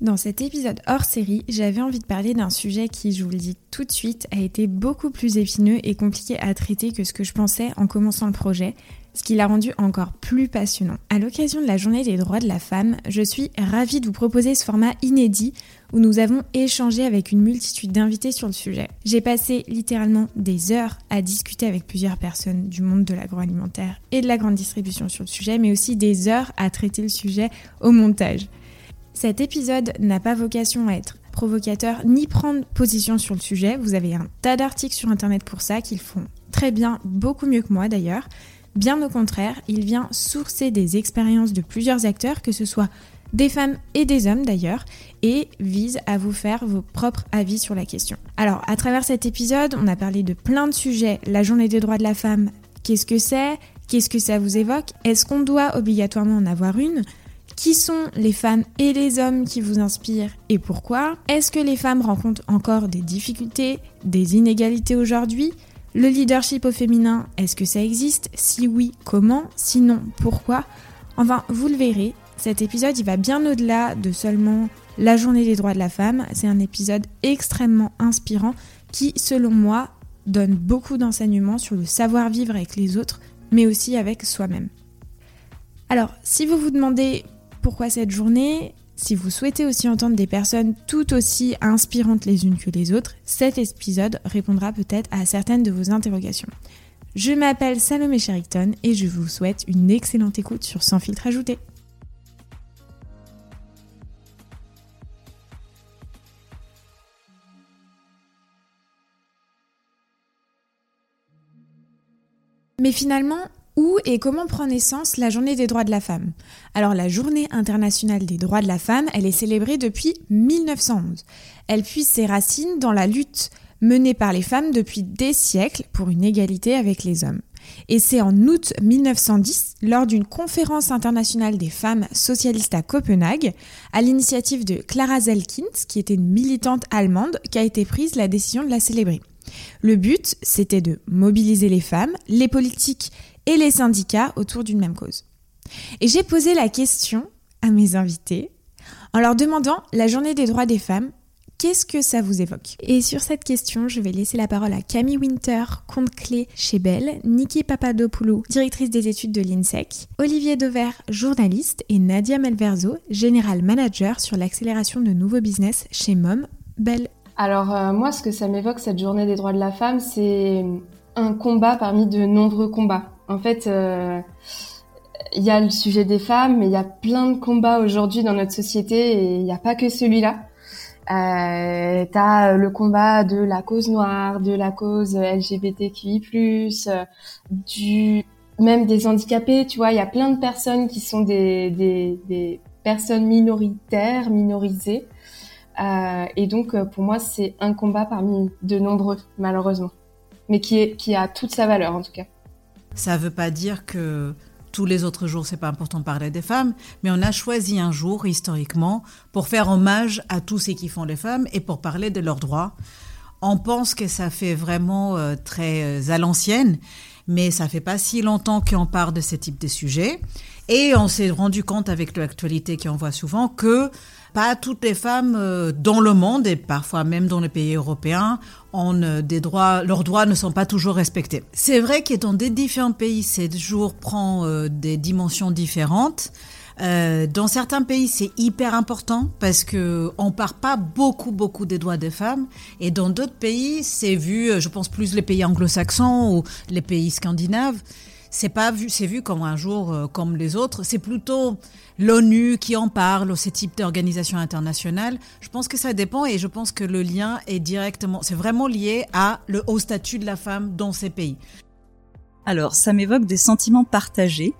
Dans cet épisode hors série, j'avais envie de parler d'un sujet qui, je vous le dis tout de suite, a été beaucoup plus épineux et compliqué à traiter que ce que je pensais en commençant le projet, ce qui l'a rendu encore plus passionnant. À l'occasion de la journée des droits de la femme, je suis ravie de vous proposer ce format inédit où nous avons échangé avec une multitude d'invités sur le sujet. J'ai passé littéralement des heures à discuter avec plusieurs personnes du monde de l'agroalimentaire et de la grande distribution sur le sujet, mais aussi des heures à traiter le sujet au montage. Cet épisode n'a pas vocation à être provocateur ni prendre position sur le sujet. Vous avez un tas d'articles sur internet pour ça qu'ils font très bien, beaucoup mieux que moi d'ailleurs. Bien au contraire, il vient sourcer des expériences de plusieurs acteurs, que ce soit des femmes et des hommes d'ailleurs, et vise à vous faire vos propres avis sur la question. Alors, à travers cet épisode, on a parlé de plein de sujets. La journée des droits de la femme, qu'est-ce que c'est? Qu'est-ce que ça vous évoque? Est-ce qu'on doit obligatoirement en avoir une? Qui sont les femmes et les hommes qui vous inspirent et pourquoi? Est-ce que les femmes rencontrent encore des difficultés, des inégalités aujourd'hui? Le leadership au féminin, est-ce que ça existe? Si oui, comment? Sinon, pourquoi? Enfin, vous le verrez, cet épisode il va bien au-delà de seulement la journée des droits de la femme. C'est un épisode extrêmement inspirant qui, selon moi, donne beaucoup d'enseignements sur le savoir-vivre avec les autres, mais aussi avec soi-même. Alors, si vous vous demandez pourquoi cette journée Si vous souhaitez aussi entendre des personnes tout aussi inspirantes les unes que les autres, cet épisode répondra peut-être à certaines de vos interrogations. Je m'appelle Salomé Sherrington et je vous souhaite une excellente écoute sur Sans filtre ajouté. Mais finalement, où et comment prend naissance la journée des droits de la femme Alors la journée internationale des droits de la femme, elle est célébrée depuis 1911. Elle puise ses racines dans la lutte menée par les femmes depuis des siècles pour une égalité avec les hommes. Et c'est en août 1910, lors d'une conférence internationale des femmes socialistes à Copenhague, à l'initiative de Clara Zelkins, qui était une militante allemande, qu'a été prise la décision de la célébrer. Le but, c'était de mobiliser les femmes, les politiques et les syndicats autour d'une même cause. Et j'ai posé la question à mes invités en leur demandant la journée des droits des femmes, qu'est-ce que ça vous évoque? Et sur cette question, je vais laisser la parole à Camille Winter, compte clé chez Bell, Niki Papadopoulou, directrice des études de l'INSEC, Olivier Dover, journaliste, et Nadia Melverzo, général manager sur l'accélération de nouveaux business chez MOM, Bell. Alors euh, moi, ce que ça m'évoque, cette journée des droits de la femme, c'est un combat parmi de nombreux combats. En fait, euh, il y a le sujet des femmes, mais il y a plein de combats aujourd'hui dans notre société et il n'y a pas que celui-là. Euh, T'as le combat de la cause noire, de la cause LGBTQI+, du même des handicapés. Tu vois, il y a plein de personnes qui sont des, personnes minoritaires, minorisées. Euh, et donc, pour moi, c'est un combat parmi de nombreux, malheureusement, mais qui a toute sa valeur en tout cas. Ça ne veut pas dire que tous les autres jours, c'est pas important de parler des femmes, mais on a choisi un jour, historiquement, pour faire hommage à tous ceux qui font les femmes et pour parler de leurs droits. On pense que ça fait vraiment euh, très euh, à l'ancienne, mais ça fait pas si longtemps qu'on parle de ce type de sujet. Et on s'est rendu compte avec l'actualité qu'on voit souvent que pas toutes les femmes euh, dans le monde et parfois même dans les pays européens ont euh, des droits, leurs droits ne sont pas toujours respectés. C'est vrai que dans des différents pays, ce jour prend euh, des dimensions différentes. dans certains pays, c'est hyper important parce que on part pas beaucoup, beaucoup des droits des femmes. Et dans d'autres pays, c'est vu, je pense plus les pays anglo-saxons ou les pays scandinaves, c'est pas vu, c'est vu comme un jour comme les autres. C'est plutôt l'ONU qui en parle, ce type d'organisation internationale. Je pense que ça dépend et je pense que le lien est directement, c'est vraiment lié à le haut statut de la femme dans ces pays. Alors, ça m'évoque des sentiments partagés.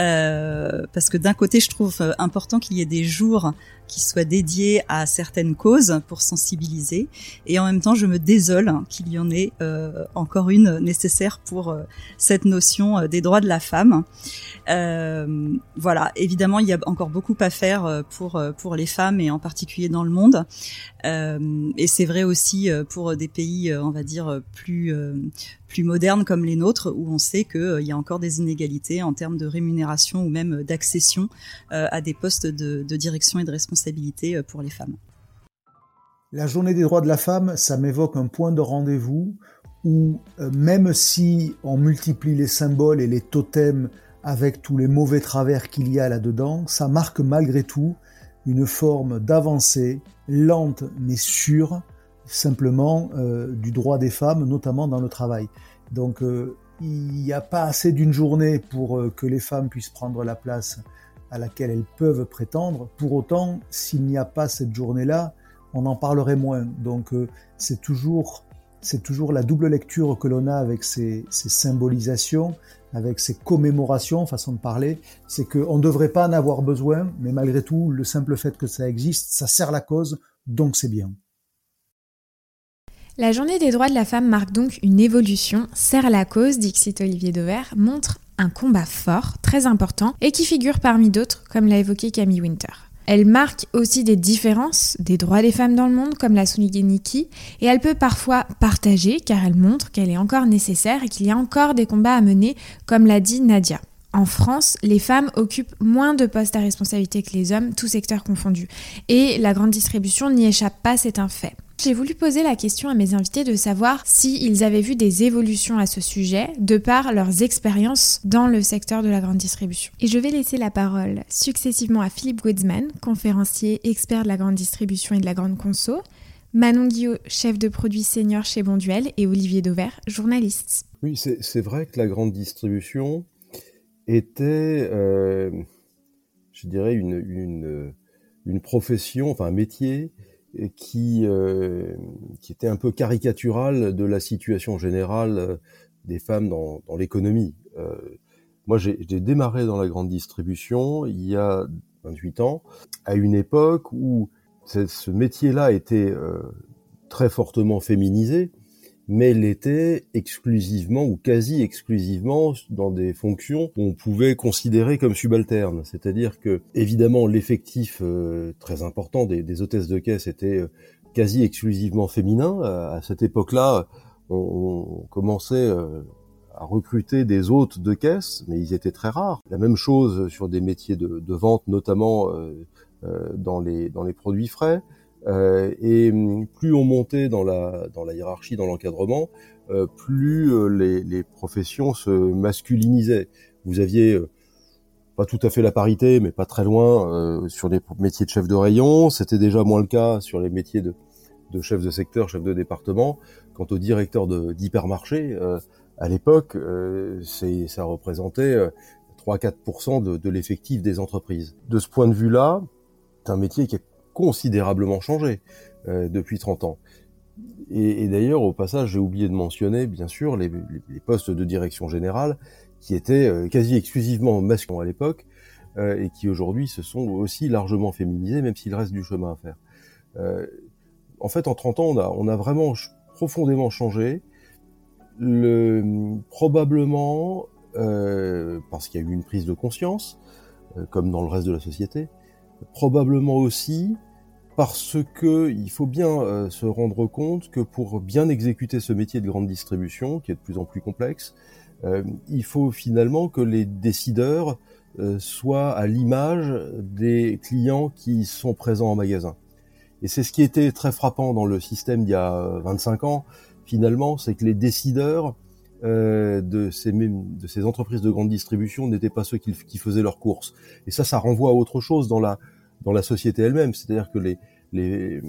Euh, parce que d'un côté, je trouve euh, important qu'il y ait des jours qui soient dédiés à certaines causes pour sensibiliser, et en même temps, je me désole qu'il y en ait euh, encore une nécessaire pour euh, cette notion des droits de la femme. voilà, évidemment, il y a encore beaucoup à faire pour pour les femmes et en particulier dans le monde, et c'est vrai aussi pour des pays, on va dire plus plus modernes comme les nôtres, où on sait qu'il y a encore des inégalités en termes de rémunération ou même d'accession à des postes de, de direction et de responsabilité responsabilité pour les femmes. La journée des droits de la femme, ça m'évoque un point de rendez-vous où même si on multiplie les symboles et les totems avec tous les mauvais travers qu'il y a là-dedans, ça marque malgré tout une forme d'avancée lente mais sûre simplement euh, du droit des femmes, notamment dans le travail. Donc euh, il n'y a pas assez d'une journée pour euh, que les femmes puissent prendre la place à laquelle elles peuvent prétendre. Pour autant, s'il n'y a pas cette journée-là, on en parlerait moins. Donc c'est toujours c'est toujours la double lecture que l'on a avec ces, symbolisations, avec ces commémorations, façon de parler, c'est qu'on ne devrait pas en avoir besoin, mais malgré tout, le simple fait que ça existe, ça sert la cause, donc c'est bien. La journée des droits de la femme marque donc une évolution, sert la cause, Dixit Olivier Dover, montre un combat fort, très important, et qui figure parmi d'autres, comme l'a évoqué Camille Winter. Elle marque aussi des différences des droits des femmes dans le monde, comme l'a souligné Nikki, et elle peut parfois partager, car elle montre qu'elle est encore nécessaire et qu'il y a encore des combats à mener, comme l'a dit Nadia. En France, les femmes occupent moins de postes à responsabilité que les hommes, tous secteurs confondus. Et la grande distribution n'y échappe pas, c'est un fait. J'ai voulu poser la question à mes invités de savoir s'ils avaient vu des évolutions à ce sujet de par leurs expériences dans le secteur de la grande distribution. Et je vais laisser la parole successivement à Philippe Goodsman, conférencier expert de la grande distribution et de la grande conso, Manon Guillot, chef de produit senior chez Bonduel, et Olivier Dauvert, journaliste. Oui, c'est vrai que la grande distribution était, euh, je dirais, une profession, enfin un métier qui, euh, qui était un peu caricatural de la situation générale euh, des femmes dans, dans l'économie. Euh, moi, j'ai démarré dans la grande distribution il y a 28 ans, à une époque où ce métier-là était euh, très fortement féminisé mais l'était exclusivement ou quasi exclusivement dans des fonctions qu'on pouvait considérer comme subalternes. C'est-à-dire que, évidemment, l'effectif euh, très important des, des, hôtesses de caisse était euh, quasi exclusivement féminin. À, cette époque-là, on, on, commençait euh, à recruter des hôtes de caisse, mais ils étaient très rares. La même chose sur des métiers de, de vente, notamment dans les, dans les produits frais. Euh, et hum, plus on montait dans la, dans la hiérarchie, dans l'encadrement, euh, plus euh, les, les, professions se masculinisaient. Vous aviez pas tout à fait la parité, mais pas très loin sur les métiers de chef de rayon. C'était déjà moins le cas sur les métiers de, de chef de secteur, chef de département. Quant au directeur d'hypermarché, à l'époque, ça représentait 3-4% de, de l'effectif des entreprises. De ce point de vue-là, c'est un métier qui est considérablement changé euh, depuis 30 ans. Et, d'ailleurs, au passage, j'ai oublié de mentionner, bien sûr, les, postes de direction générale qui étaient euh, quasi exclusivement masculins à l'époque euh, et qui aujourd'hui se sont aussi largement féminisés, même s'il reste du chemin à faire. Euh, en fait, en 30 ans, on a, on vraiment profondément changé. Le, probablement euh, parce qu'il y a eu une prise de conscience, comme dans le reste de la société, probablement aussi parce que il faut bien euh, se rendre compte que pour bien exécuter ce métier de grande distribution, qui est de plus en plus complexe, euh, il faut finalement que les décideurs euh, soient à l'image des clients qui sont présents en magasin. Et c'est ce qui était très frappant dans le système d'il y a 25 ans, finalement, c'est que les décideurs de, ces, de ces entreprises de grande distribution n'étaient pas ceux qui, faisaient leurs courses. Et ça, ça renvoie à autre chose dans la société elle-même. C'est-à-dire que les, les,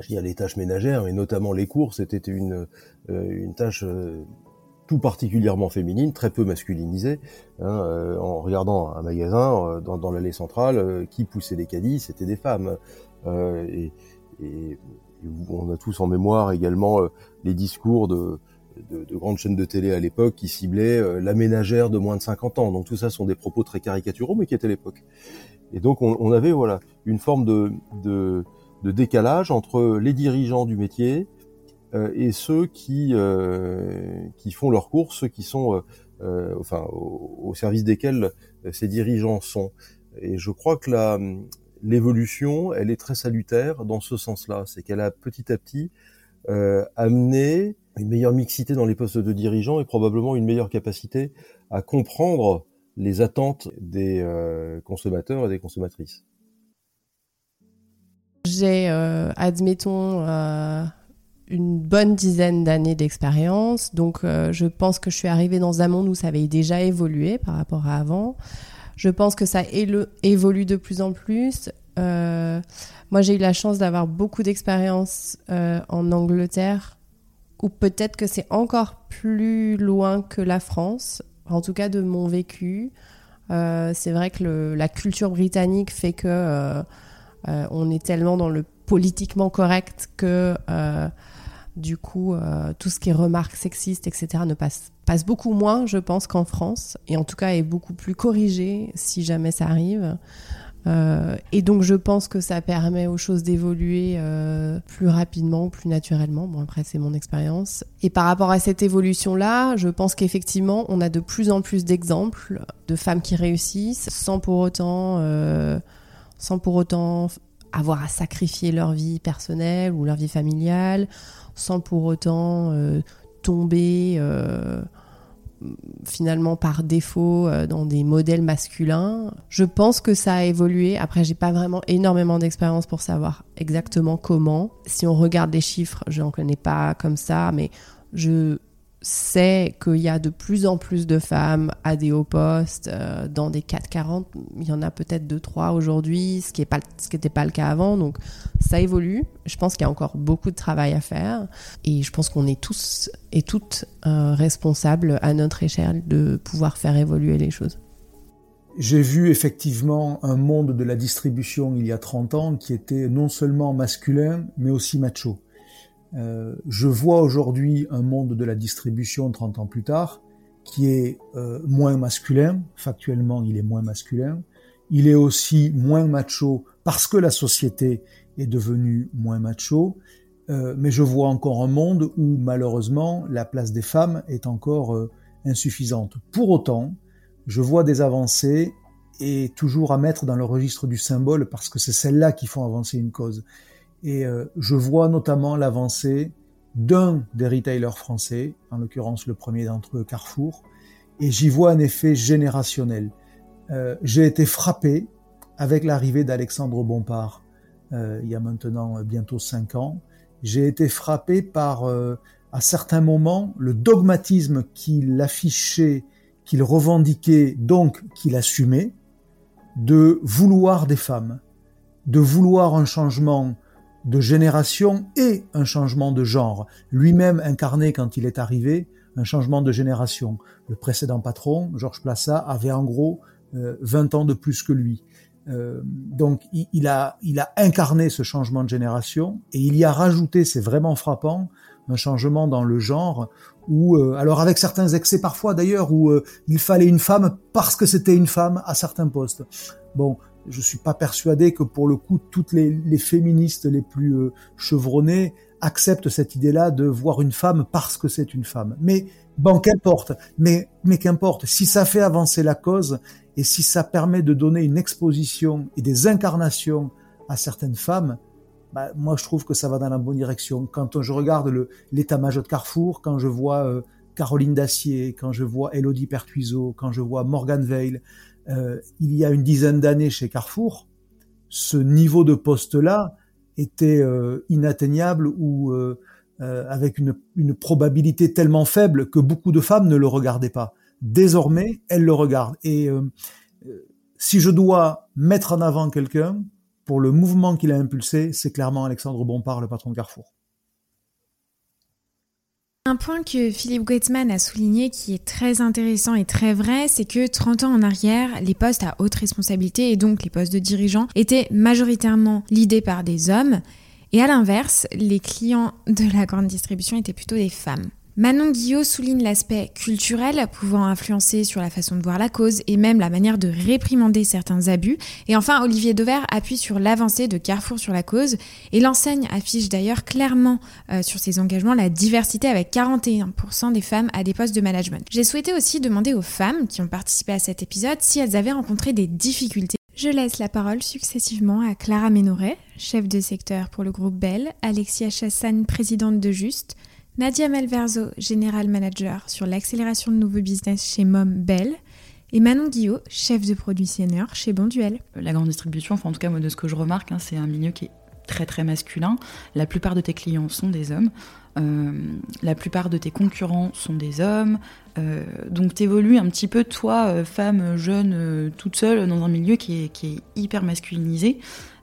je les tâches ménagères, et notamment les courses, c'était une, euh, tâche euh, tout particulièrement féminine, très peu masculinisée. Hein, euh, en regardant un magasin dans, l'allée centrale, qui poussait les caddies, c'était des femmes. Et, on a tous en mémoire également les discours de, de, de, grandes chaînes de télé à l'époque qui ciblaient la ménagère de moins de 50 ans. Donc tout ça sont des propos très caricaturaux, mais qui étaient l'époque. Et donc on, avait voilà une forme de, de, décalage entre les dirigeants du métier euh, et ceux qui euh, qui font leurs courses, ceux qui sont euh, euh enfin au, au, service desquels ces dirigeants sont. Et je crois que la l'évolution, elle est très salutaire dans ce sens-là, c'est qu'elle a petit à petit euh, amené une meilleure mixité dans les postes de dirigeants et probablement une meilleure capacité à comprendre les attentes des euh, consommateurs et des consommatrices. j'ai, admettons, une bonne dizaine d'années d'expérience. Donc, je pense que je suis arrivée dans un monde où ça avait déjà évolué par rapport à avant. Je pense que ça évolue de plus en plus. Euh, moi, j'ai eu la chance d'avoir beaucoup d'expérience euh, en Angleterre, ou peut-être que c'est encore plus loin que la France, en tout cas de mon vécu. Euh, c'est vrai que la culture britannique fait que on est tellement dans le politiquement correct que du coup, tout ce qui est remarques sexistes, etc., ne passe beaucoup moins, je pense, qu'en France, et en tout cas est beaucoup plus corrigé si jamais ça arrive. Euh, et donc je pense que ça permet aux choses d'évoluer euh, plus rapidement, plus naturellement. Bon après c'est mon expérience. Et par rapport à cette évolution-là, je pense qu'effectivement on a de plus en plus d'exemples de femmes qui réussissent sans pour autant, euh, sans pour autant avoir à sacrifier leur vie personnelle ou leur vie familiale, sans pour autant tomber finalement par défaut euh, dans des modèles masculins. Je pense que ça a évolué. Après, j'ai pas vraiment énormément d'expérience pour savoir exactement comment. Si on regarde les chiffres, je n'en connais pas comme ça, mais je c'est qu'il y a de plus en plus de femmes à des hauts postes euh, dans des 440. Il y en a peut-être 2-3 aujourd'hui, ce qui n'était pas, le cas avant. Donc ça évolue. Je pense qu'il y a encore beaucoup de travail à faire. Et je pense qu'on est tous et toutes euh, responsables à notre échelle de pouvoir faire évoluer les choses. J'ai vu effectivement un monde de la distribution il y a 30 ans qui était non seulement masculin, mais aussi macho. Euh, je vois aujourd'hui un monde de la distribution 30 ans plus tard qui est euh, moins masculin, factuellement il est moins masculin, il est aussi moins macho parce que la société est devenue moins macho, euh, mais je vois encore un monde où malheureusement la place des femmes est encore insuffisante. Pour autant, je vois des avancées et toujours à mettre dans le registre du symbole parce que c'est celles-là qui font avancer une cause. Et euh, je vois notamment l'avancée d'un des retailers français, en l'occurrence le premier d'entre eux, Carrefour, et j'y vois un effet générationnel. Euh, j'ai été frappé avec l'arrivée d'Alexandre Bompard euh, il y a maintenant bientôt cinq ans. J'ai été frappé par, à certains moments, le dogmatisme qu'il affichait, qu'il revendiquait, donc qu'il assumait, de vouloir des femmes, de vouloir un changement de génération et un changement de genre. Lui-même incarné quand il est arrivé un changement de génération. Le précédent patron, Georges Plassa, avait en gros 20 euh, ans de plus que lui. Euh, donc il, a, il a incarné ce changement de génération et il y a rajouté, c'est vraiment frappant, un changement dans le genre où, euh, alors avec certains excès parfois d'ailleurs, où il fallait une femme parce que c'était une femme à certains postes. Bon, je suis pas persuadé que pour le coup toutes les, les féministes les plus euh, chevronnées acceptent cette idée-là de voir une femme parce que c'est une femme. Mais bon, qu'importe. Mais mais qu'importe. Si ça fait avancer la cause et si ça permet de donner une exposition et des incarnations à certaines femmes, bah, moi je trouve que ça va dans la bonne direction. Quand je regarde l'état-major de Carrefour, quand je vois euh, Caroline Dacier, quand je vois Elodie Pertuiseau, quand je vois Morgan Veil, euh, il y a une dizaine d'années chez Carrefour, ce niveau de poste-là était euh, inatteignable ou euh, avec une, une, probabilité tellement faible que beaucoup de femmes ne le regardaient pas. Désormais, elles le regardent. Et si je dois mettre en avant quelqu'un pour le mouvement qu'il a impulsé, c'est clairement Alexandre Bompard, le patron de Carrefour. Un point que Philippe Goetzmann a souligné qui est très intéressant et très vrai, c'est que 30 ans en arrière, les postes à haute responsabilité et donc les postes de dirigeants étaient majoritairement lidés par des hommes et à l'inverse, les clients de la grande distribution étaient plutôt des femmes. Manon Guillot souligne l'aspect culturel pouvant influencer sur la façon de voir la cause et même la manière de réprimander certains abus. Et enfin, Olivier Dauvert appuie sur l'avancée de Carrefour sur la cause et l'enseigne affiche d'ailleurs clairement euh, sur ses engagements la diversité avec 41% des femmes à des postes de management. J'ai souhaité aussi demander aux femmes qui ont participé à cet épisode si elles avaient rencontré des difficultés je laisse la parole successivement à Clara Ménoret, chef de secteur pour le groupe Bell, Alexia Chassagne, présidente de Juste, Nadia Melverzo, General Manager sur l'accélération de nouveaux business chez Mom Bell, et Manon Guillot, chef de produit senior chez Bonduel. La grande distribution, enfin en tout cas moi de ce que je remarque, hein, c'est un milieu qui est très très masculin. La plupart de tes clients sont des hommes. Euh, la plupart de tes concurrents sont des hommes. Euh, donc tu évolues un petit peu, toi, euh, femme jeune, toute seule, dans un milieu qui est, qui est hyper masculinisé.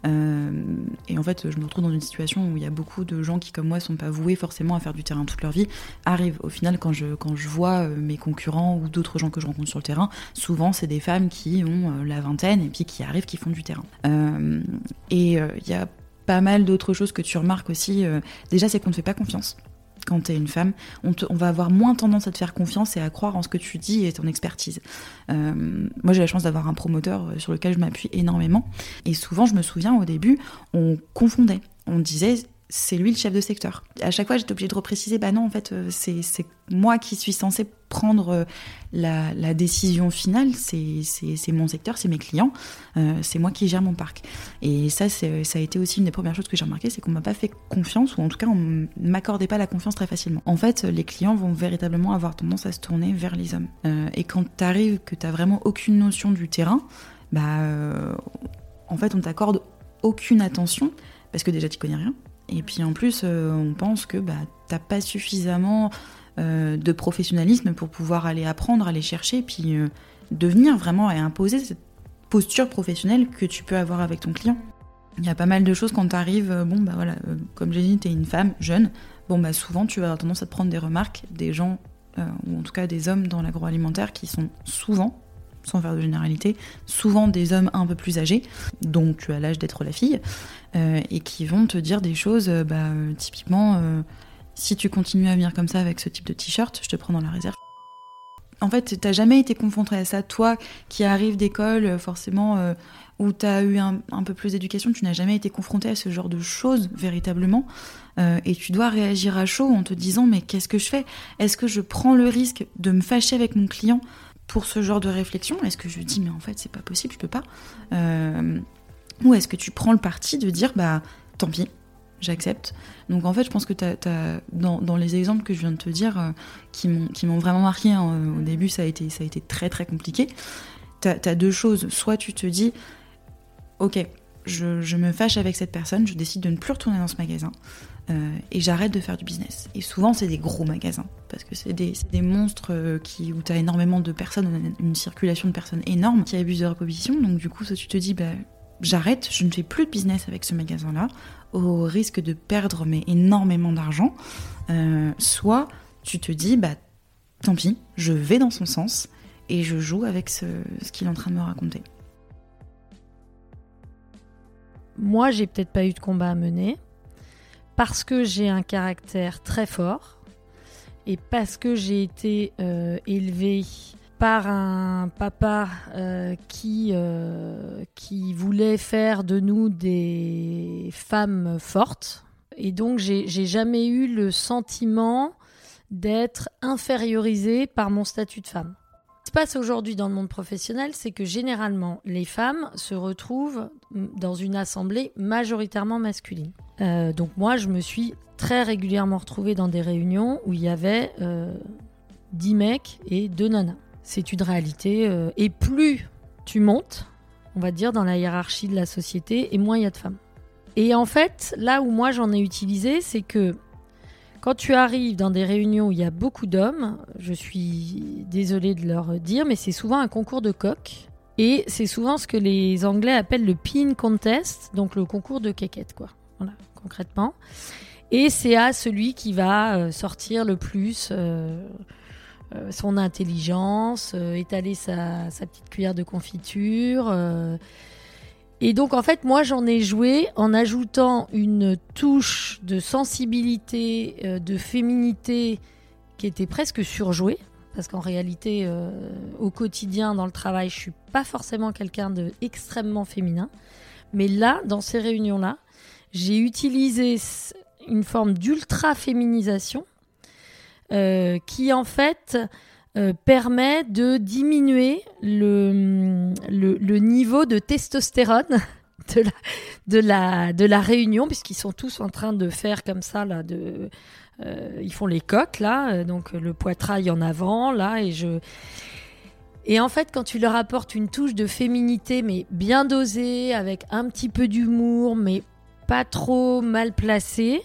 et en fait, je me retrouve dans une situation où il y a beaucoup de gens qui, comme moi, sont pas voués forcément à faire du terrain toute leur vie. Arrive au final, quand je, quand je vois mes concurrents ou d'autres gens que je rencontre sur le terrain, souvent c'est des femmes qui ont la vingtaine et puis qui arrivent, qui font du terrain. et il y a pas mal d'autres choses que tu remarques aussi. Euh, déjà, c'est qu'on ne fait pas confiance quand tu une femme. On, va avoir moins tendance à te faire confiance et à croire en ce que tu dis et ton expertise. Euh, moi, j'ai la chance d'avoir un promoteur euh, sur lequel je m'appuie énormément. Et souvent, je me souviens au début, on confondait. On disait c'est lui le chef de secteur. À chaque fois, j'étais obligée de repréciser, bah non, en fait, euh, c'est moi qui suis censée prendre euh, la, décision finale, c'est mon secteur, c'est mes clients, euh, c'est moi qui gère mon parc. Et ça, ça a été aussi une des premières choses que j'ai remarqué, c'est qu'on m'a pas fait confiance, ou en tout cas, on m'accordait pas la confiance très facilement. En fait, les clients vont véritablement avoir tendance à se tourner vers les hommes. et quand tu arrives, que tu vraiment aucune notion du terrain, bah, en fait, on t'accorde aucune attention, parce que déjà, tu connais rien et puis en plus, euh, on pense que bah, t'as pas suffisamment euh, de professionnalisme pour pouvoir aller apprendre, aller chercher, puis euh, devenir vraiment et imposer cette posture professionnelle que tu peux avoir avec ton client. Il y a pas mal de choses quand tu arrives, bon bah voilà, comme j'ai dit, tu es une femme jeune, bon bah souvent tu vas avoir tendance à te prendre des remarques des gens, ou en tout cas des hommes dans l'agroalimentaire qui sont souvent sans faire de généralité, souvent des hommes un peu plus âgés, dont tu as l'âge d'être la fille, euh, et qui vont te dire des choses, euh, bah, euh, typiquement, si tu continues à venir comme ça avec ce type de t-shirt, je te prends dans la réserve. En fait, t'as jamais été confronté à ça. Toi qui arrives d'école, forcément, où tu as eu un, peu plus d'éducation, tu n'as jamais été confronté à ce genre de choses véritablement. et tu dois réagir à chaud en te disant mais qu'est-ce que je fais? Est-ce que je prends le risque de me fâcher avec mon client pour ce genre de réflexion? Est-ce que je dis mais en fait c'est pas possible, je peux pas? Ou est-ce que tu prends le parti de dire bah tant pis, j'accepte Donc en fait je pense que dans, les exemples que je viens de te dire euh, qui m'ont vraiment marqué, hein, au début ça a, été, ça a été très très compliqué, tu as, deux choses. Soit tu te dis ok, je, me fâche avec cette personne, je décide de ne plus retourner dans ce magasin. Euh, et j'arrête de faire du business. Et souvent, c'est des gros magasins, parce que c'est des, des, monstres euh, qui, où tu as énormément de personnes, une circulation de personnes énorme qui abusent de leur position. Donc, du coup, ça, tu te dis, bah, j'arrête, je ne fais plus de business avec ce magasin-là, au risque de perdre énormément d'argent. Euh, soit tu te dis, bah, tant pis, je vais dans son sens et je joue avec ce, ce qu'il est en train de me raconter. Moi, j'ai peut-être pas eu de combat à mener parce que j'ai un caractère très fort et parce que j'ai été euh, élevée par un papa euh, qui, euh, qui voulait faire de nous des femmes fortes. Et donc, j'ai jamais eu le sentiment d'être infériorisée par mon statut de femme. Ce qui se passe aujourd'hui dans le monde professionnel, c'est que généralement, les femmes se retrouvent dans une assemblée majoritairement masculine. Euh, donc moi, je me suis très régulièrement retrouvée dans des réunions où il y avait euh, 10 mecs et 2 nanas. C'est une réalité. Euh, et plus tu montes, on va dire, dans la hiérarchie de la société, et moins il y a de femmes. Et en fait, là où moi j'en ai utilisé, c'est que quand tu arrives dans des réunions où il y a beaucoup d'hommes, je suis désolée de leur dire, mais c'est souvent un concours de coq. Et c'est souvent ce que les Anglais appellent le pin contest, donc le concours de quéquette, quoi concrètement. Et c'est à celui qui va euh, sortir le plus euh, son intelligence, étaler sa, petite cuillère de confiture. Et donc en fait, moi j'en ai joué en ajoutant une touche de sensibilité, de féminité qui était presque surjouée. Parce qu'en réalité, au quotidien, dans le travail, je suis pas forcément quelqu'un d'extrêmement féminin. Mais là, dans ces réunions-là, j'ai utilisé une forme d'ultra-féminisation euh, qui en fait euh, permet de diminuer le, le, niveau de testostérone de la, de la, réunion, puisqu'ils sont tous en train de faire comme ça, là, de, euh, ils font les coques, là, donc le poitrail en avant, là, et je... Et en fait, quand tu leur apportes une touche de féminité, mais bien dosée, avec un petit peu d'humour, mais pas trop mal placé,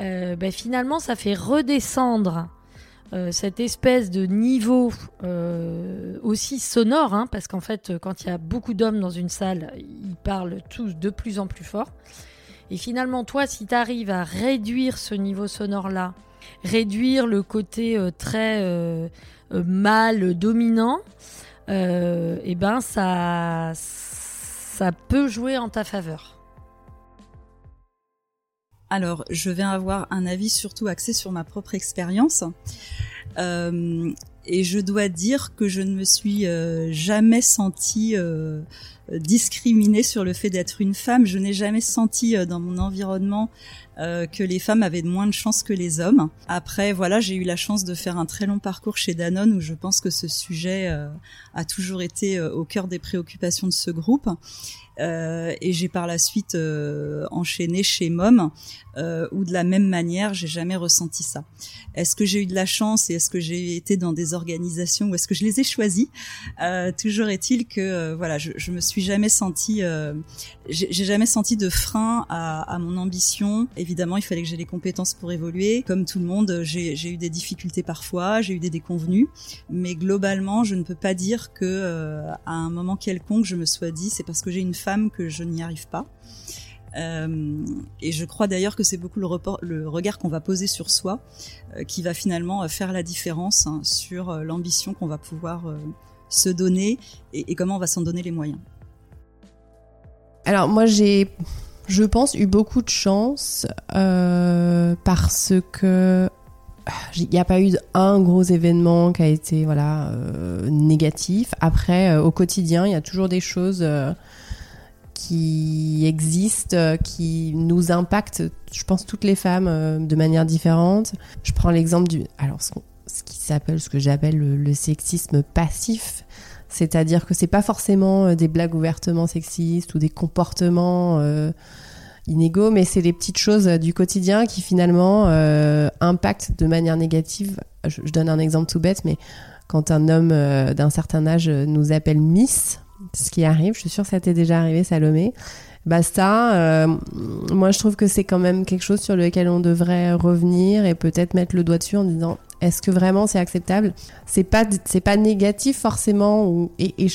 euh, ben, finalement, ça fait redescendre euh, cette espèce de niveau euh, aussi sonore, hein, parce qu'en fait, quand il y a beaucoup d'hommes dans une salle, ils parlent tous de plus en plus fort. Et finalement, toi, si tu arrives à réduire ce niveau sonore-là, réduire le côté très mâle dominant, et eh ben ça, ça peut jouer en ta faveur. Alors, je vais avoir un avis surtout axé sur ma propre expérience. Euh, et je dois dire que je ne me suis euh, jamais sentie euh, discriminée sur le fait d'être une femme. Je n'ai jamais senti dans mon environnement que les femmes avaient moins de chance que les hommes. Après, voilà, j'ai eu la chance de faire un très long parcours chez Danone où je pense que ce sujet a toujours été au cœur des préoccupations de ce groupe. Euh, et j'ai par la suite euh, enchaîné chez Mom, euh, où de la même manière, j'ai jamais ressenti ça. Est-ce que j'ai eu de la chance et est-ce que j'ai été dans des organisations ou est-ce que je les ai choisies? Toujours est-il que voilà, je, je me suis jamais senti, j'ai jamais senti de frein à, mon ambition. Évidemment, il fallait que j'ai les compétences pour évoluer. Comme tout le monde, j'ai eu des difficultés parfois, j'ai eu des déconvenus, mais globalement, je ne peux pas dire que à un moment quelconque, je me sois dit c'est parce que j'ai une femme que je n'y arrive pas. Euh, et je crois d'ailleurs que c'est beaucoup le, regard qu'on va poser sur soi euh, qui va finalement euh, faire la différence hein, sur l'ambition qu'on va pouvoir se donner et, comment on va s'en donner les moyens. Alors moi j'ai, je pense, eu beaucoup de chance parce que il n'y a pas eu un gros événement qui a été voilà négatif. Après, au quotidien, il y a toujours des choses qui existent, euh, qui nous impactent, je pense, toutes les femmes euh, de manière différente. Je prends l'exemple du. Alors, ce, qui s'appelle, ce que j'appelle le, sexisme passif. C'est-à-dire que c'est pas forcément euh, des blagues ouvertement sexistes ou des comportements inégaux, mais c'est les petites choses du quotidien qui finalement impactent de manière négative. Je, donne un exemple tout bête, mais quand un homme d'un certain âge nous appelle Miss, ce qui arrive. Je suis sûre que ça t'est déjà arrivé, Salomé. Bah ça, euh, moi je trouve que c'est quand même quelque chose sur lequel on devrait revenir et peut-être mettre le doigt dessus en disant est-ce que vraiment c'est acceptable? C'est pas c'est pas négatif forcément et,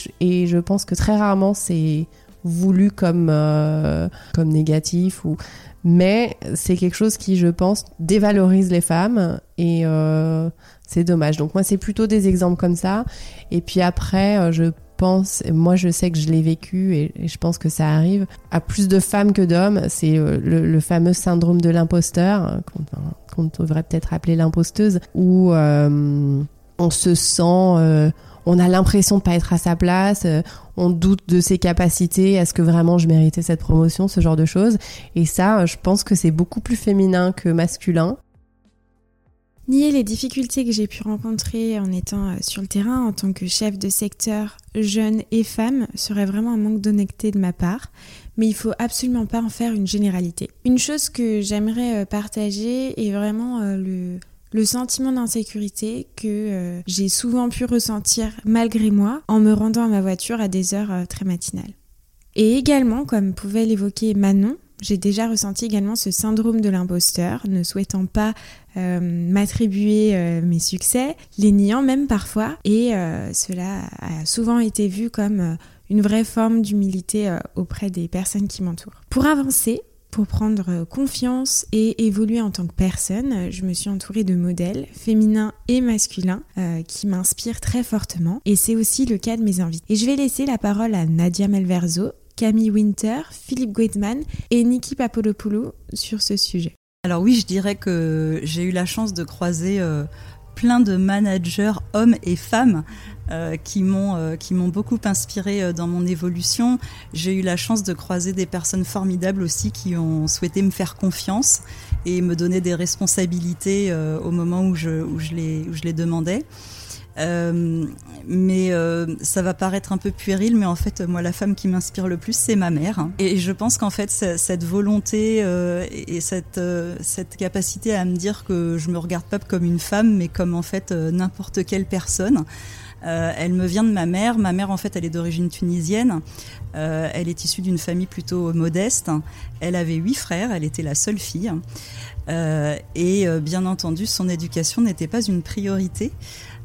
je pense que très rarement c'est voulu comme euh, comme négatif ou mais c'est quelque chose qui je pense dévalorise les femmes et euh, c'est dommage. Donc moi c'est plutôt des exemples comme ça et puis après je pense, moi je sais que je l'ai vécu et, je pense que ça arrive à plus de femmes que d'hommes, c'est euh, le, fameux syndrome de l'imposteur, qu'on devrait peut-être appeler l'imposteuse, où euh, on se sent, euh, on a l'impression de pas être à sa place, on doute de ses capacités, est-ce que vraiment je méritais cette promotion, ce genre de choses. Et ça, je pense que c'est beaucoup plus féminin que masculin. Nier les difficultés que j'ai pu rencontrer en étant euh, sur le terrain en tant que chef de secteur jeune et femme serait vraiment un manque d'honnêteté de ma part, mais il faut absolument pas en faire une généralité. Une chose que j'aimerais euh, partager est vraiment euh, le, le sentiment d'insécurité que j'ai souvent pu ressentir malgré moi en me rendant à ma voiture à des heures très matinales. Et également, comme pouvait l'évoquer Manon, j'ai déjà ressenti également ce syndrome de l'imposteur, ne souhaitant pas euh, m'attribuer euh, mes succès, les niant même parfois, et euh, cela a souvent été vu comme une vraie forme d'humilité auprès des personnes qui m'entourent. Pour avancer, pour prendre confiance et évoluer en tant que personne, je me suis entourée de modèles féminins et masculins qui m'inspirent très fortement et c'est aussi le cas de mes invités. Et je vais laisser la parole à Nadia Melverzo, Camille Winter, Philippe Guedman et Niki Papolopoulou sur ce sujet. Alors oui, je dirais que j'ai eu la chance de croiser euh, plein de managers, hommes et femmes, euh, qui m'ont euh, qui m'ont beaucoup inspiré dans mon évolution. J'ai eu la chance de croiser des personnes formidables aussi qui ont souhaité me faire confiance et me donner des responsabilités au moment où je où je les où je les demandais. Euh, mais euh, ça va paraître un peu puéril, mais en fait, moi, la femme qui m'inspire le plus, c'est ma mère. Et je pense qu'en fait, cette volonté euh, et cette, cette capacité à me dire que je me regarde pas comme une femme, mais comme en fait n'importe quelle personne. Euh, elle me vient de ma mère. Ma mère, en fait, elle est d'origine tunisienne. Euh, elle est issue d'une famille plutôt modeste. Elle avait huit frères. Elle était la seule fille. Euh, et bien entendu, son éducation n'était pas une priorité.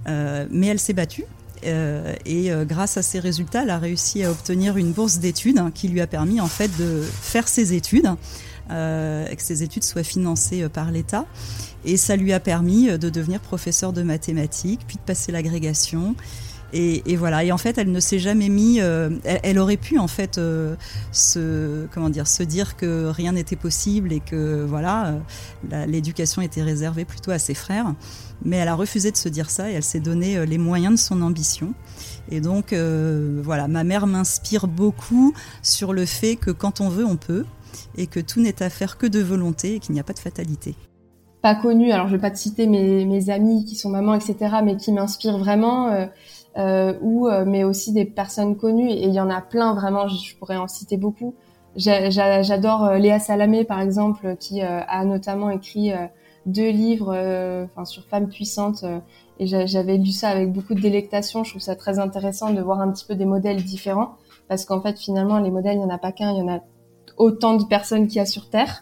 Mais elle s'est battue. et grâce à ses résultats, elle a réussi à obtenir une bourse d'études qui lui a permis en fait de faire ses études, que ses études soient financées par l'État. Et ça lui a permis euh, de devenir professeur de mathématiques, puis de passer l'agrégation. Et, voilà. Et en fait, elle ne s'est jamais mis. Euh, elle, aurait pu en fait euh, se comment dire se dire que rien n'était possible et que voilà l'éducation était réservée plutôt à ses frères. Mais elle a refusé de se dire ça et elle s'est donné les moyens de son ambition. Et donc voilà, ma mère m'inspire beaucoup sur le fait que quand on veut, on peut et que tout n'est à faire que de volonté et qu'il n'y a pas de fatalité pas connues, alors je vais pas te citer mes, amis qui sont mamans, etc., mais qui m'inspirent vraiment, euh, euh, ou euh, mais aussi des personnes connues, et il y en a plein vraiment, je, pourrais en citer beaucoup. J'adore euh, Léa Salamé, par exemple, qui a notamment écrit deux livres enfin sur femmes puissantes, et j'avais lu ça avec beaucoup de délectation. Je trouve ça très intéressant de voir un petit peu des modèles différents, parce qu'en fait, finalement, les modèles, il y en a pas qu'un, il y en a autant de personnes qu'il y a sur Terre.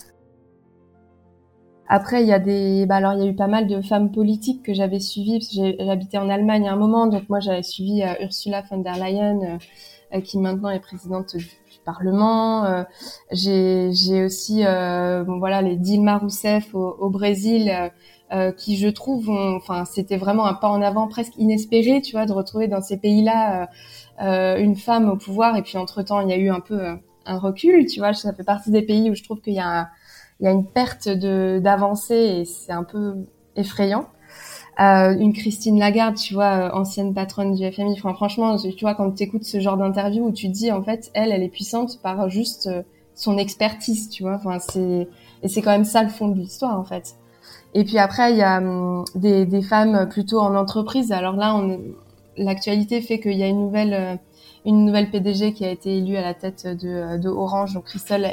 Après, il y a des, bah alors il y a eu pas mal de femmes politiques que j'avais suivies. J'habitais en Allemagne à un moment, donc moi j'avais suivi euh, Ursula von der Leyen, euh, euh, qui maintenant est présidente du, Parlement. j'ai, j'ai aussi, bon, voilà, les Dilma Rousseff au, au Brésil, qui je trouve, enfin, c'était vraiment un pas en avant presque inespéré, tu vois, de retrouver dans ces pays-là une femme au pouvoir. Et puis entre temps, il y a eu un peu un recul, tu vois. Ça fait partie des pays où je trouve qu'il y a un, il y a une perte de d'avancée et c'est un peu effrayant. Euh, une Christine Lagarde, tu vois, euh, ancienne patronne du FMI. franchement, tu vois, quand tu écoutes ce genre d'interview où tu dis, en fait, elle, elle est puissante par juste euh, son expertise, tu vois. Enfin, c'est et c'est quand même ça le fond de l'histoire, en fait. Et puis après, il y a hum, des, des femmes plutôt en entreprise. Alors là, l'actualité fait qu'il y a une nouvelle euh, une nouvelle PDG qui a été élue à la tête de, Orange, donc Christelle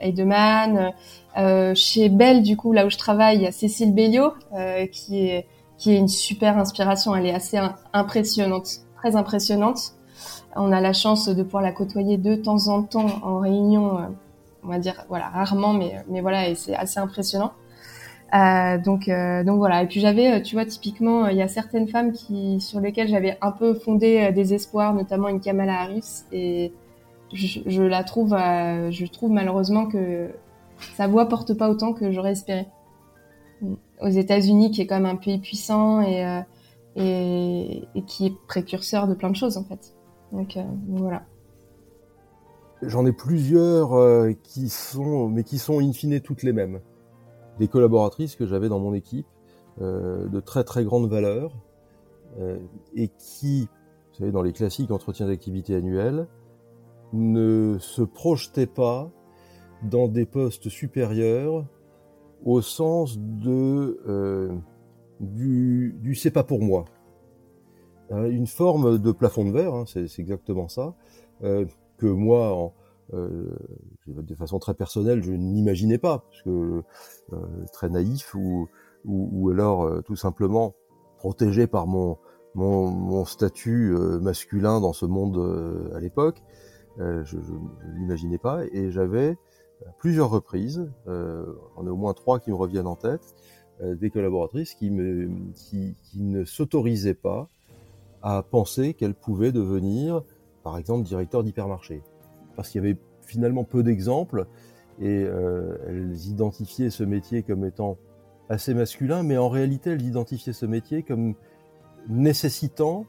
Heidemann. Euh, chez Bell, du coup, là où je travaille, il y a Cécile Belliot, euh, qui est qui est une super inspiration. Elle est assez impressionnante, très impressionnante. On a la chance de pouvoir la côtoyer de temps en temps en réunion, euh, on va dire, voilà, rarement, mais mais voilà, et c'est assez impressionnant. Euh, donc, euh, donc voilà. Et puis j'avais, tu vois, typiquement, il y a certaines femmes qui, sur lesquelles j'avais un peu fondé des espoirs, notamment une Kamala Harris, et je, je la trouve, je trouve malheureusement que sa voix porte pas autant que j'aurais espéré. Aux États-Unis, qui est quand même un pays puissant et, euh, et, qui est précurseur de plein de choses en fait. Donc, euh, voilà. J'en ai plusieurs euh, qui sont, mais qui sont in fine toutes les mêmes. Des collaboratrices que j'avais dans mon équipe, de très très grande valeur, et qui, vous savez, dans les classiques entretiens d'activité annuels, ne se projetaient pas dans des postes supérieurs au sens de euh, du, du c'est pas pour moi. Euh, une forme de plafond de verre, hein, c'est exactement ça, euh, que moi, euh, de façon très personnelle, je n'imaginais pas, parce que euh, très naïf ou, ou, ou alors euh, tout simplement protégé par mon, mon, mon statut masculin dans ce monde à l'époque, je ne l'imaginais pas, et j'avais à plusieurs reprises, euh, on au moins trois qui me reviennent en tête, euh, des collaboratrices qui, me, qui, qui ne s'autorisaient pas à penser qu'elles pouvaient devenir, par exemple, directeur d'hypermarché. Parce qu'il y avait finalement peu d'exemples et euh, elles identifiaient ce métier comme étant assez masculin, mais en réalité, elles identifiaient ce métier comme nécessitant,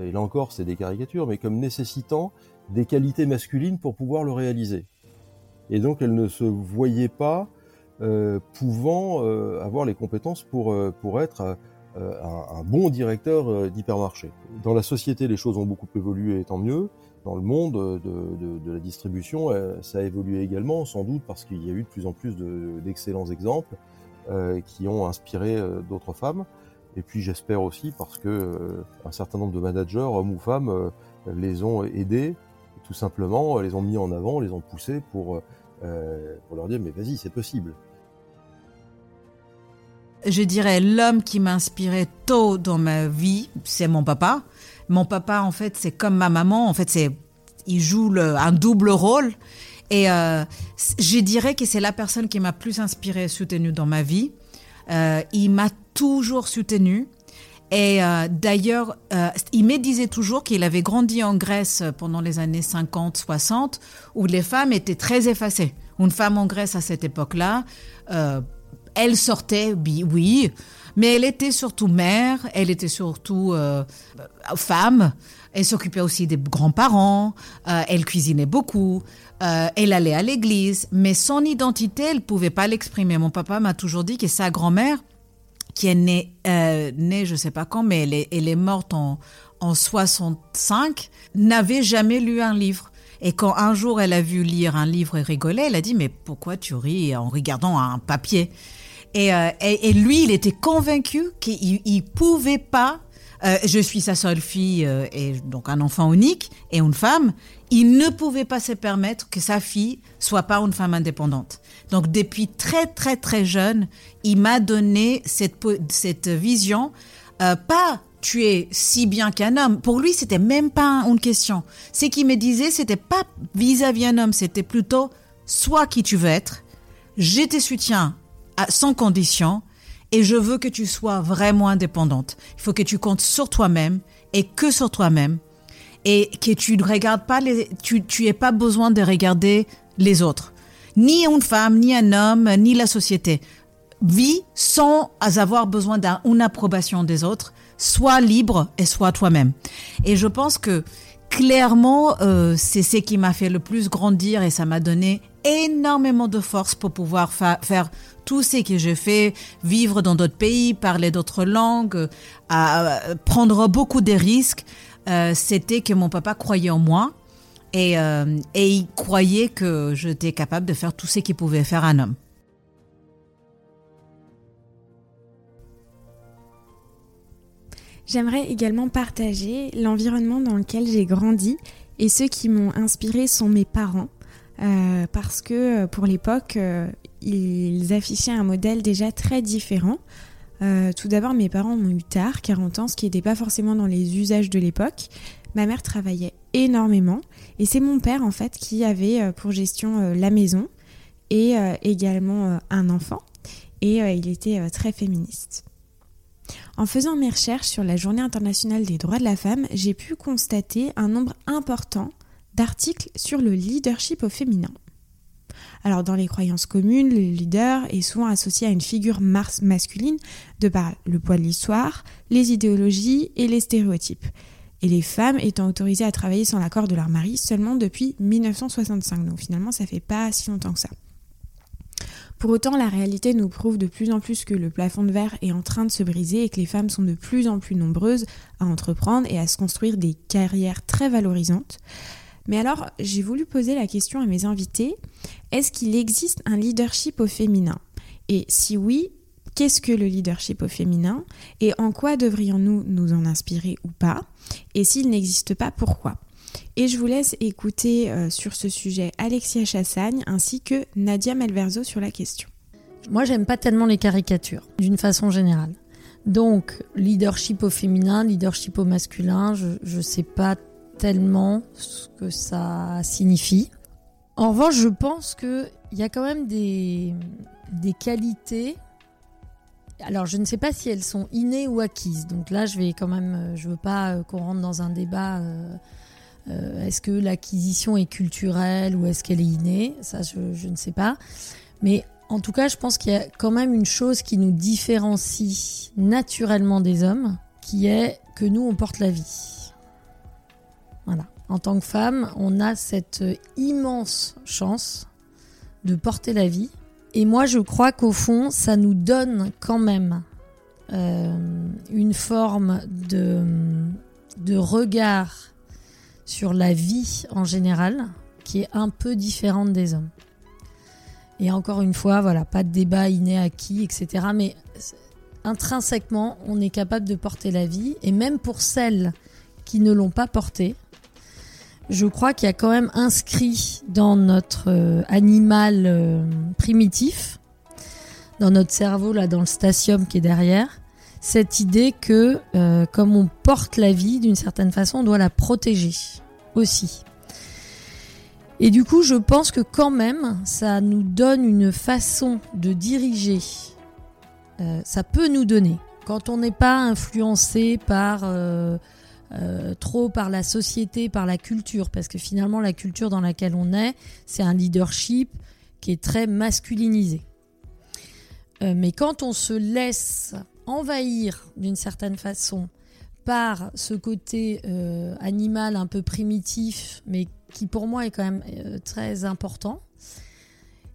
et là encore c'est des caricatures, mais comme nécessitant des qualités masculines pour pouvoir le réaliser et donc elle ne se voyait pas euh, pouvant euh, avoir les compétences pour, pour être un, bon directeur d'hypermarché. Dans la société, les choses ont beaucoup évolué, et tant mieux. Dans le monde de, de, la distribution, ça a évolué également, sans doute parce qu'il y a eu de plus en plus d'excellents exemples qui ont inspiré d'autres femmes. Et puis j'espère aussi parce que un certain nombre de managers, hommes ou femmes, les ont aidés, tout simplement, les ont mis en avant, les ont poussés pour euh, pour leur dire mais vas-y, c'est possible. Je dirais l'homme qui m'a inspiré tôt dans ma vie, c'est mon papa. Mon papa, en fait, c'est comme ma maman. En fait, c'est, il joue un double rôle. Et euh, je dirais que c'est la personne qui m'a plus inspirée et soutenue dans ma vie. Euh, il m'a toujours soutenue. Et euh, d'ailleurs, il me disait toujours qu'il avait grandi en Grèce pendant les années 50-60, où les femmes étaient très effacées. Une femme en Grèce à cette époque-là, elle sortait, oui, mais elle était surtout mère, elle était surtout euh, femme, elle s'occupait aussi des grands-parents, euh, elle cuisinait beaucoup, euh, elle allait à l'église, mais son identité, elle pouvait pas l'exprimer. Mon papa m'a toujours dit que sa grand-mère, qui est née, née je sais pas quand, mais elle est, elle est morte en, en 65, n'avait jamais lu un livre. Et quand un jour elle a vu lire un livre et rigoler, elle a dit mais pourquoi tu ris en regardant un papier? Et, euh, et, lui, il était convaincu qu'il il pouvait pas. euh, je suis sa seule fille euh, et donc un enfant unique et une femme. Il ne pouvait pas se permettre que sa fille soit pas une femme indépendante. Donc depuis très très très jeune, il m'a donné cette vision. pas tu es si bien qu'un homme. Pour lui, c'était même pas une question. Ce qu'il me disait, c'était pas vis-à-vis un homme, c'était plutôt sois qui tu veux être. Je te soutiens sans condition et je veux que tu sois vraiment indépendante. Il faut que tu comptes sur toi-même et que sur toi-même et que tu ne regardes pas les, tu, tu pas besoin de regarder les autres. Ni une femme, ni un homme, ni la société. Vis sans avoir besoin d'une approbation des autres. Sois libre et sois toi-même. Et je pense que clairement, euh, c'est ce qui m'a fait le plus grandir et ça m'a donné énormément de force pour pouvoir fa- faire tout ce que j'ai fait, vivre dans d'autres pays, parler d'autres langues, prendre beaucoup de risques. Euh, C'était que mon papa croyait en moi et, euh, et il croyait que j'étais capable de faire tout ce qu'il pouvait faire un homme. J'aimerais également partager l'environnement dans lequel j'ai grandi et ceux qui m'ont inspiré sont mes parents. euh, parce que pour l'époque, ils affichaient un modèle déjà très différent. Euh, tout d'abord, mes parents m'ont eu tard, 40 ans, ce qui n'était pas forcément dans les usages de l'époque. Ma mère travaillait énormément et c'est mon père en fait qui avait euh, pour gestion euh, la maison et également un enfant et il était très féministe. En faisant mes recherches sur la Journée internationale des droits de la femme, j'ai pu constater un nombre important d'articles sur le leadership au féminin. Alors dans les croyances communes, le leader est souvent associé à une figure masculine de par le poids de l'histoire, les idéologies et les stéréotypes. Et les femmes étant autorisées à travailler sans l'accord de leur mari seulement depuis 1965. Donc finalement ça fait pas si longtemps que ça. Pour autant, la réalité nous prouve de plus en plus que le plafond de verre est en train de se briser et que les femmes sont de plus en plus nombreuses à entreprendre et à se construire des carrières très valorisantes. Mais alors, j'ai voulu poser la question à mes invités, est-ce qu'il existe un leadership au féminin? Et si oui, qu'est-ce que le leadership au féminin? Et en quoi devrions-nous nous en inspirer ou pas? Et s'il n'existe pas, pourquoi? Et je vous laisse écouter euh, sur ce sujet Alexia Chassagne ainsi que Nadia Malverzo sur la question. Moi, j'aime pas tellement les caricatures, d'une façon générale. Donc, leadership au féminin, leadership au masculin, je, je sais pas tellement ce que ça signifie. En revanche, je pense qu'il y a quand même des, des qualités. Alors, je ne sais pas si elles sont innées ou acquises. Donc là, je vais quand même, euh, je veux pas euh, qu'on rentre dans un débat. euh, est-ce que l'acquisition est culturelle ou est-ce qu'elle est innée? Ça, je ne sais pas. Mais en tout cas, je pense qu'il y a quand même une chose qui nous différencie naturellement des hommes, qui est que nous, on porte la vie. Voilà. En tant que femme, on a cette immense chance de porter la vie. Et moi, je crois qu'au fond, ça nous donne quand même euh, une forme de, regard sur la vie en général qui est un peu différente des hommes. Et encore une fois, voilà, pas de débat inné acquis, etc. Mais intrinsèquement, on est capable de porter la vie. Et même pour celles qui ne l'ont pas portée, je crois qu'il y a quand même inscrit dans notre euh, animal euh, primitif, dans notre cerveau, là, dans le stasium qui est derrière, cette idée que euh, comme on porte la vie d'une certaine façon, on doit la protéger aussi. Et du coup, je pense que quand même, ça nous donne une façon de diriger. Ça peut nous donner, quand on n'est pas influencé par trop par la société, par la culture, parce que finalement la culture dans laquelle on est, c'est un leadership qui est très masculinisé. mais quand on se laisse envahir d'une certaine façon par ce côté euh, animal un peu primitif, mais qui pour moi est quand même euh, très important,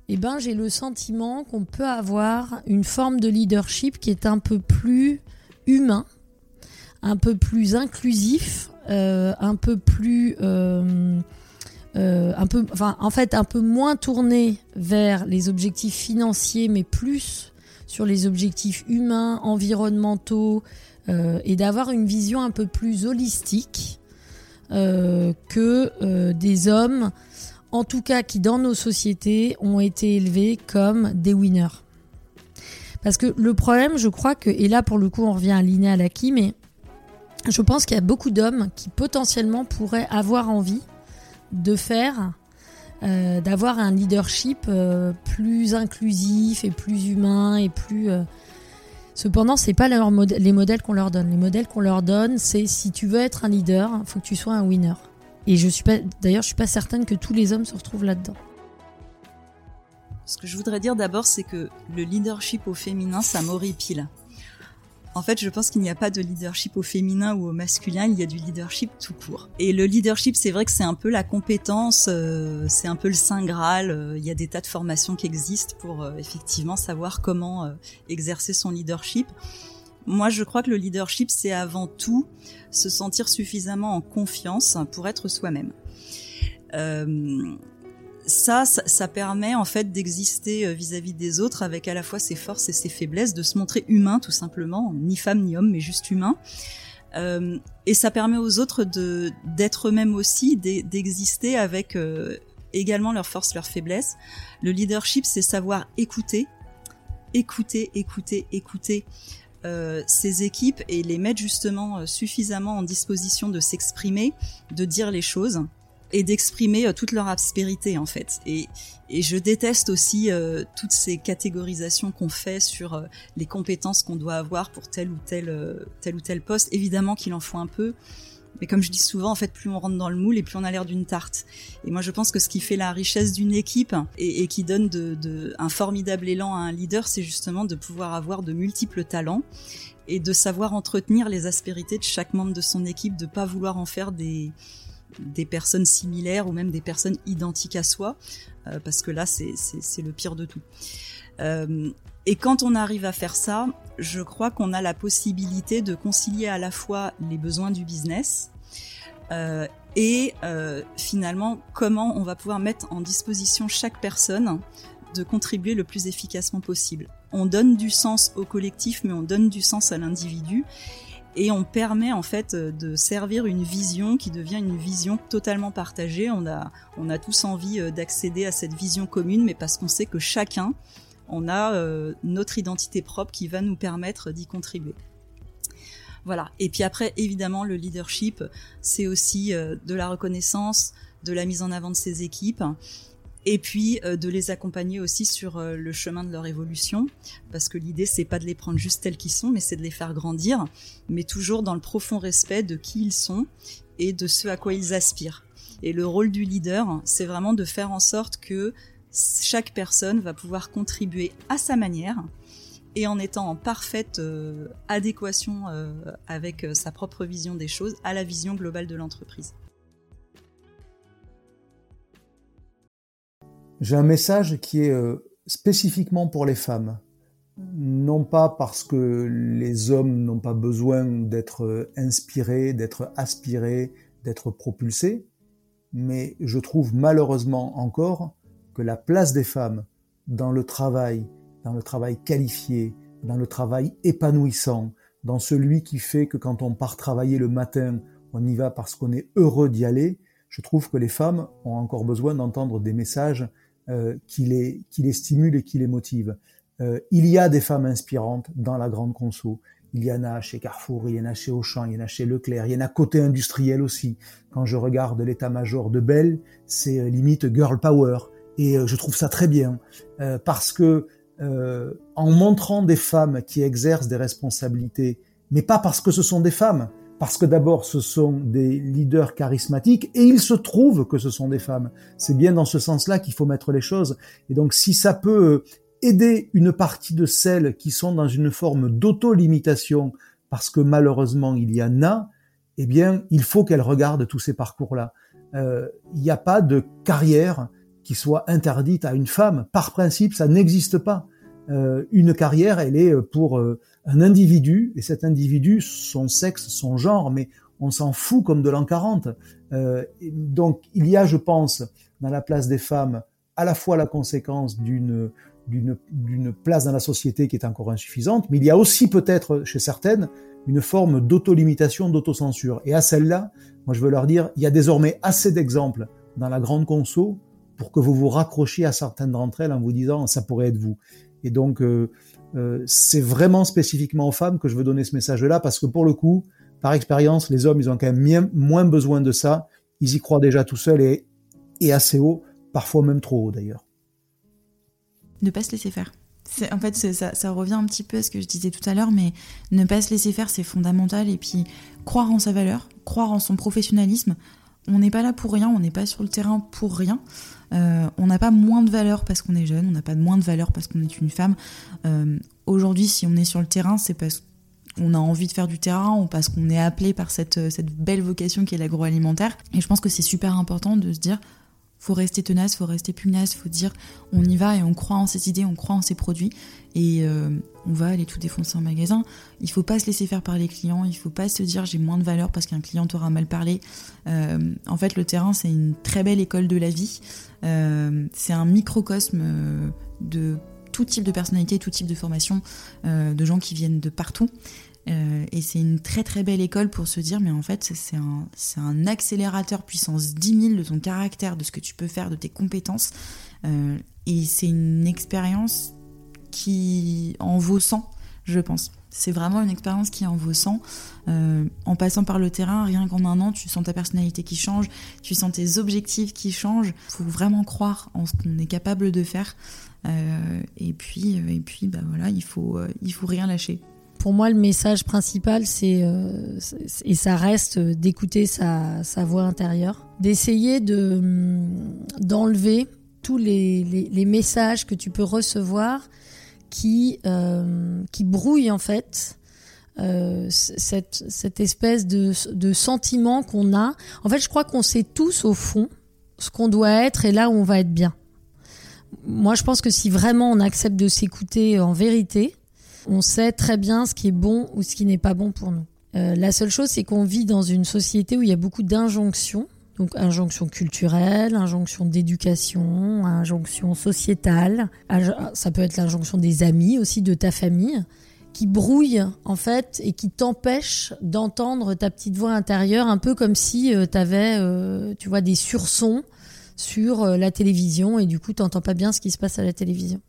eh ben, j'ai le sentiment qu'on peut avoir une forme de leadership qui est un peu plus humain, un peu plus inclusif, euh, un peu plus... un peu, enfin, en fait, un peu moins tourné vers les objectifs financiers, mais plus sur les objectifs humains, environnementaux, euh, et d'avoir une vision un peu plus holistique euh, que euh, des hommes, en tout cas qui dans nos sociétés ont été élevés comme des winners. Parce que le problème, je crois que, et là pour le coup on revient à Linéa Laki, mais je pense qu'il y a beaucoup d'hommes qui potentiellement pourraient avoir envie de faire euh, d'avoir un leadership euh, plus inclusif et plus humain et plus. Euh, cependant, c'est pas les modèles qu'on leur donne. Les modèles qu'on leur donne, c'est si tu veux être un leader, il faut que tu sois un winner. Et je suis d'ailleurs, je suis pas certaine que tous les hommes se retrouvent là-dedans. Ce que je voudrais dire d'abord, c'est que le leadership au féminin, ça m'horripile. En fait, je pense qu'il n'y a pas de leadership au féminin ou au masculin, il y a du leadership tout court. Et le leadership, c'est vrai que c'est un peu la compétence, euh, c'est un peu le saint graal. Euh, il y a des tas de formations qui existent pour euh, effectivement savoir comment exercer son leadership. Moi, je crois que le leadership, c'est avant tout se sentir suffisamment en confiance pour être soi-même. Ça, ça, permet en fait d'exister euh, vis-à-vis des autres avec à la fois ses forces et ses faiblesses, de se montrer humain tout simplement, ni femme ni homme, mais juste humain. Euh, et ça permet aux autres de d'être eux-mêmes aussi, d'exister avec euh, également leurs forces, leurs faiblesses. Le leadership, c'est savoir écouter, écouter, écouter, écouter. Euh, ces équipes et les mettre justement suffisamment en disposition de s'exprimer, de dire les choses et d'exprimer euh, toute leur aspérité en fait. Et, et je déteste aussi euh, toutes ces catégorisations qu'on fait sur euh, les compétences qu'on doit avoir pour tel ou tel tel ou tel poste. Évidemment qu'il en faut un peu, mais comme je dis souvent, en fait, plus on rentre dans le moule et plus on a l'air d'une tarte. Et moi, je pense que ce qui fait la richesse d'une équipe et, qui donne un formidable élan à un leader, c'est justement de pouvoir avoir de multiples talents et de savoir entretenir les aspérités de chaque membre de son équipe, de pas vouloir en faire des des personnes similaires ou même des personnes identiques à soi, euh, parce que là, c'est le pire de tout. Euh, et quand on arrive à faire ça, je crois qu'on a la possibilité de concilier à la fois les besoins du business euh, et finalement comment on va pouvoir mettre en disposition chaque personne de contribuer le plus efficacement possible. On donne du sens au collectif, mais on donne du sens à l'individu et on permet en fait euh, de servir une vision qui devient une vision totalement partagée. On a, tous envie euh, d'accéder à cette vision commune, mais parce qu'on sait que chacun, on a euh, notre identité propre qui va nous permettre d'y contribuer. Voilà. Et puis après, évidemment, le leadership, c'est aussi de la reconnaissance, de la mise en avant de ses équipes et puis euh, de les accompagner aussi sur euh, le chemin de leur évolution parce que l'idée c'est pas de les prendre juste tels qu'ils sont mais c'est de les faire grandir mais toujours dans le profond respect de qui ils sont et de ce à quoi ils aspirent et le rôle du leader c'est vraiment de faire en sorte que chaque personne va pouvoir contribuer à sa manière et en étant en parfaite euh, adéquation avec sa propre vision des choses à la vision globale de l'entreprise. J'ai un message qui est euh, spécifiquement pour les femmes. Non pas parce que les hommes n'ont pas besoin d'être euh, inspirés, d'être aspirés, d'être propulsés, mais je trouve malheureusement encore que la place des femmes dans le travail, dans le travail qualifié, dans le travail épanouissant, dans celui qui fait que quand on part travailler le matin, on y va parce qu'on est heureux d'y aller, je trouve que les femmes ont encore besoin d'entendre des messages qui, les, qui les stimule et qui les motive. Euh, il y a des femmes inspirantes dans la grande conso. Il y en a chez Carrefour, il y en a chez Auchan, il y en a chez Leclerc, il y en a côté industriel aussi. Quand je regarde l'état-major de Bell, c'est euh, limite girl power. Et euh, je trouve ça très bien. Euh, parce que en montrant des femmes qui exercent des responsabilités, mais pas parce que ce sont des femmes, parce que d'abord ce sont des leaders charismatiques et il se trouve que ce sont des femmes. C'est bien dans ce sens-là qu'il faut mettre les choses. Et donc si ça peut aider une partie de celles qui sont dans une forme d'auto-limitation, parce que malheureusement il y en a, eh bien, il faut qu'elles regardent tous ces parcours-là. Euh, il n'y a pas de carrière qui soit interdite à une femme. Par principe, ça n'existe pas. Euh, une carrière, elle est pour euh, un individu, et cet individu, son sexe, son genre, mais on s'en fout comme de l'an 40. donc, il y a, je pense, dans la place des femmes, à la fois la conséquence d'une d'une place dans la société qui est encore insuffisante, mais il y a aussi peut-être chez certaines une forme d'auto-limitation, d'autocensure. Et à celle-là, moi je veux leur dire, il y a désormais assez d'exemples dans la grande conso pour que vous vous raccrochiez à certaines d'entre elles en vous disant ça pourrait être vous. Et donc euh, euh, c'est vraiment spécifiquement aux femmes que je veux donner ce message-là parce que pour le coup, par expérience, les hommes ils ont quand même moins besoin de ça. Ils y croient déjà tout seuls et, assez haut, parfois même trop haut d'ailleurs ne pas se laisser faire. En fait, ça, ça, revient un petit peu à ce que je disais tout à l'heure, mais ne pas se laisser faire, c'est fondamental. Et puis, croire en sa valeur, croire en son professionnalisme. On n'est pas là pour rien, on n'est pas sur le terrain pour rien. Euh, on n'a pas moins de valeur parce qu'on est jeune, on n'a pas moins de valeur parce qu'on est une femme. Euh, aujourd'hui, si on est sur le terrain, c'est parce qu'on a envie de faire du terrain ou parce qu'on est appelé par cette, cette belle vocation qui est l'agroalimentaire. Et je pense que c'est super important de se dire faut rester tenace, faut rester pugnace, faut dire on y va et on croit en ses idées, on croit en ses produits et euh, on va aller tout défoncer en magasin. Il faut pas se laisser faire par les clients, il faut pas se dire j'ai moins de valeur parce qu'un client t'aura mal parlé. Euh, en fait, le terrain c'est une très belle école de la vie. Euh, c'est un microcosme de tout type de personnalité, tout type de formation, de gens qui viennent de partout. Euh, et c'est une très très belle école pour se dire, mais en fait, c'est un, accélérateur puissance 10 000 de ton caractère, de ce que tu peux faire, de tes compétences. Euh, et c'est une expérience qui en vaut 100, je pense. C'est vraiment une expérience qui en vaut 100. Euh, en passant par le terrain, rien qu'en un an, tu sens ta personnalité qui change, tu sens tes objectifs qui changent. Il faut vraiment croire en ce qu'on est capable de faire. et puis, et puis bah voilà, il faut, il faut rien lâcher pour moi, le message principal, c'est euh, et ça reste d'écouter sa, voix intérieure, d'essayer de hum, d'enlever tous les, messages que tu peux recevoir qui euh, qui brouillent en fait euh, cette, cette espèce de, de sentiment qu'on a. En fait, je crois qu'on sait tous au fond ce qu'on doit être et là où on va être bien. Moi, je pense que si vraiment on accepte de s'écouter en vérité, on sait très bien ce qui est bon ou ce qui n'est pas bon pour nous. Euh, la seule chose, c'est qu'on vit dans une société où il y a beaucoup d'injonctions. Donc injonctions culturelles, injonctions d'éducation, injonctions sociétales. Ça peut être l'injonction des amis aussi, de ta famille, qui brouille en fait et qui t'empêche d'entendre ta petite voix intérieure, un peu comme si euh, tu avais, euh, tu vois, des sursons sur la télévision et du coup tu n'entends pas bien ce qui se passe à la télévision.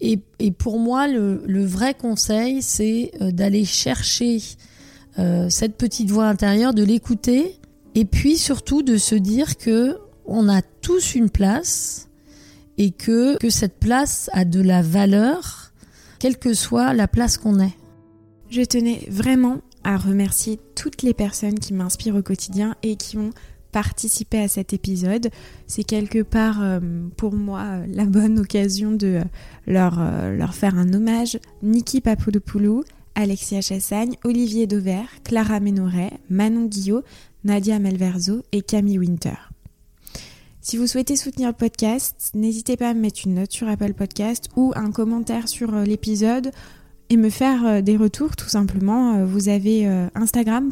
Et, pour moi, le, le vrai conseil, c'est euh, d'aller chercher euh, cette petite voix intérieure, de l'écouter, et puis surtout de se dire que on a tous une place et que, que cette place a de la valeur, quelle que soit la place qu'on est. Je tenais vraiment à remercier toutes les personnes qui m'inspirent au quotidien et qui ont participer à cet épisode. C'est quelque part euh, pour moi la bonne occasion de euh, leur, euh, leur faire un hommage. Niki Papoulou, Alexia Chassagne, Olivier Dauvert, Clara Ménoret, Manon Guillot, Nadia Melverzo et Camille Winter. Si vous souhaitez soutenir le podcast, n'hésitez pas à me mettre une note sur Apple Podcast ou un commentaire sur l'épisode et me faire des retours tout simplement. Vous avez Instagram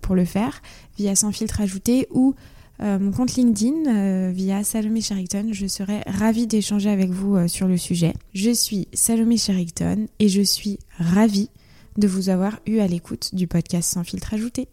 pour le, faire via Sans filtre ajouté ou euh, mon compte LinkedIn euh, via Salomé Sherrington. Je serai ravie d'échanger avec vous euh, sur le sujet. Je suis Salomé Sherrington et je suis ravie de vous avoir eu à l'écoute du podcast Sans filtre ajouté.